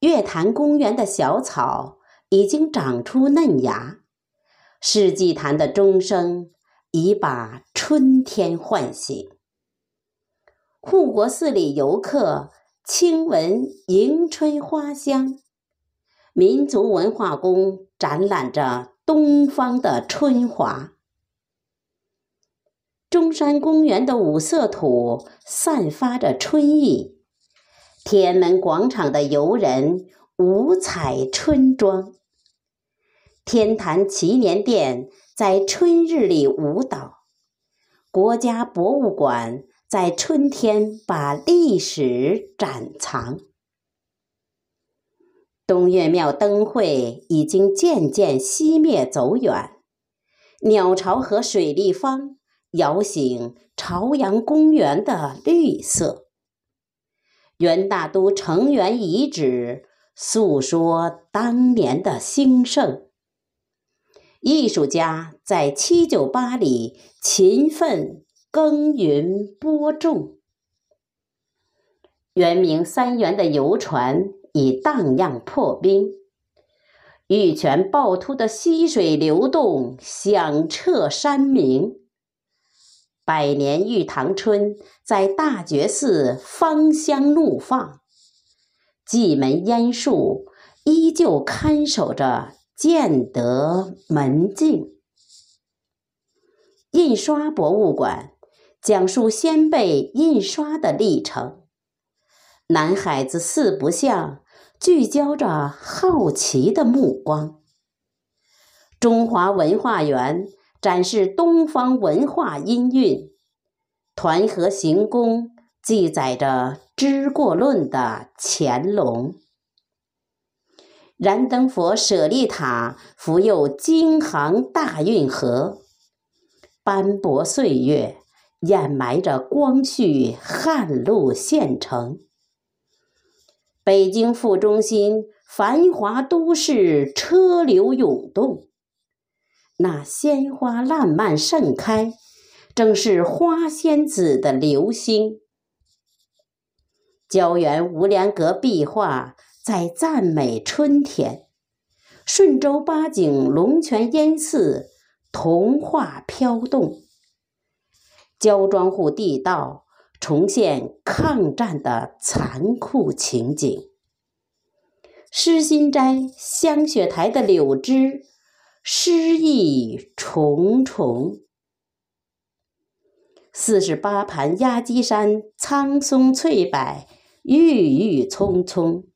月坛公园的小草已经长出嫩芽，世纪坛的钟声已把春天唤醒。护国寺里游客轻闻迎春花香，民族文化宫展览着东方的春华。中山公园的五色土散发着春意。天安门广场的游人五彩春装，天坛祈年殿在春日里舞蹈，国家博物馆在春天把历史展藏。东岳庙灯会已经渐渐熄灭走远，鸟巢和水立方摇醒朝阳公园的绿色。元大都城垣遗址诉说当年的兴盛，艺术家在七九八里勤奋耕耘播种。圆明三元的游船已荡漾破冰，玉泉趵突的溪水流动响彻山明。百年玉堂春在大觉寺芳香怒放，蓟门烟树依旧看守着建德门径。印刷博物馆讲述先辈印刷的历程，南海子四不像聚焦着好奇的目光。中华文化园。展示东方文化音韵，团河行宫记载着知过论的乾隆，燃灯佛舍利塔福佑京杭大运河，斑驳岁月掩埋着光绪汉路县城，北京副中心繁华都市车流涌动。那鲜花烂漫盛开，正是花仙子的流星。胶原无量阁壁画在赞美春天，顺州八景龙泉烟寺童话飘动，焦庄户地道重现抗战的残酷情景，诗心斋香雪台的柳枝。诗意重重，四十八盘压鸡山苍松翠柏，郁郁葱葱。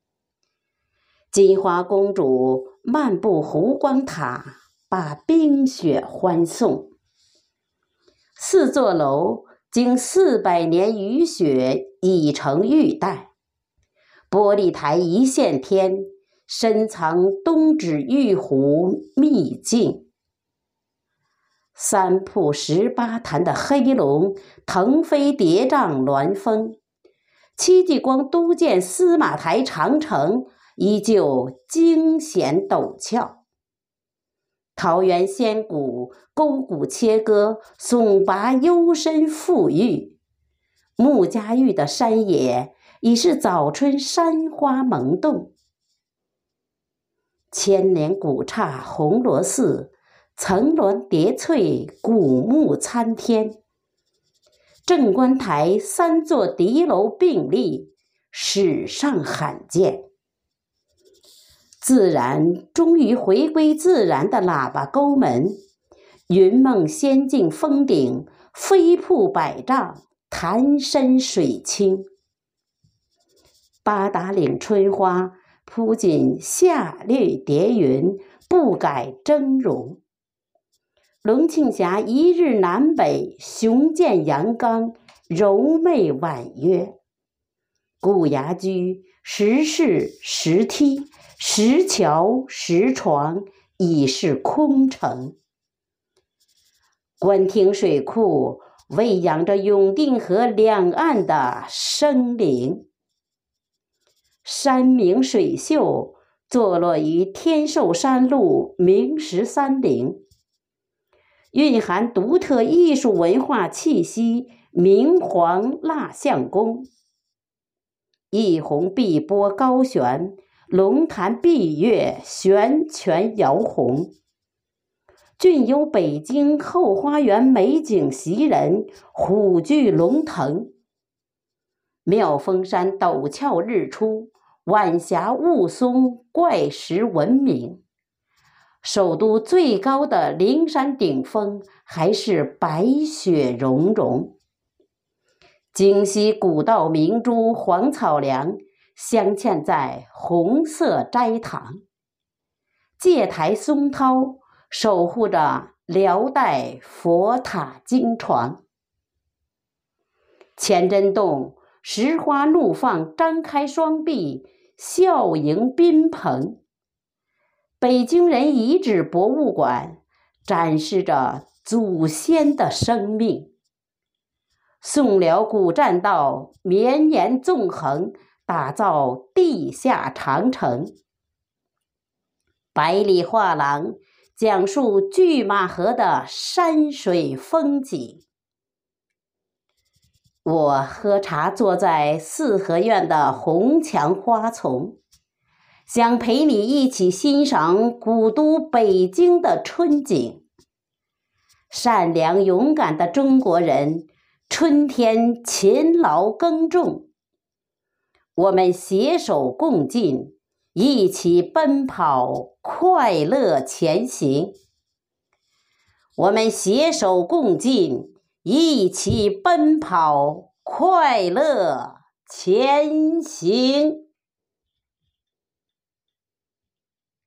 金花公主漫步湖光塔，把冰雪欢送。四座楼经四百年雨雪，已成玉带。玻璃台一线天。深藏东指玉壶秘境，三瀑十八潭的黑龙腾飞叠嶂峦峰，戚继光督建司马台长城依旧惊险陡峭。桃源仙谷沟谷切割，耸拔幽深富郁。穆家峪的山野已是早春山花萌动。千年古刹红螺寺，层峦叠翠，古木参天。镇关台三座敌楼并立，史上罕见。自然终于回归自然的喇叭沟门，云梦仙境峰顶飞瀑百丈，潭深水清。八达岭春花。铺锦夏绿叠云，不改峥嵘。龙庆峡一日南北，雄健阳刚，柔媚婉约。古崖居石室石梯，石桥石床已是空城。官厅水库喂养着永定河两岸的生灵。山明水秀，坐落于天寿山路明石山陵，蕴含独特艺术文化气息。明皇蜡像宫，一泓碧波高悬，龙潭碧月悬泉摇红。俊有北京后花园美景袭人，虎踞龙腾。妙峰山陡峭日出，晚霞雾凇，怪石闻名。首都最高的灵山顶峰还是白雪融融。京西古道明珠黄草梁镶嵌在红色斋堂，戒台松涛。守护着辽代佛塔经床，乾真洞石花怒放，张开双臂，笑迎宾朋。北京人遗址博物馆展示着祖先的生命。宋辽古栈道绵延纵横，打造地下长城。百里画廊。讲述拒马河的山水风景。我喝茶，坐在四合院的红墙花丛，想陪你一起欣赏古都北京的春景。善良勇敢的中国人，春天勤劳耕种，我们携手共进。一起奔跑，快乐前行。我们携手共进，一起奔跑，快乐前行。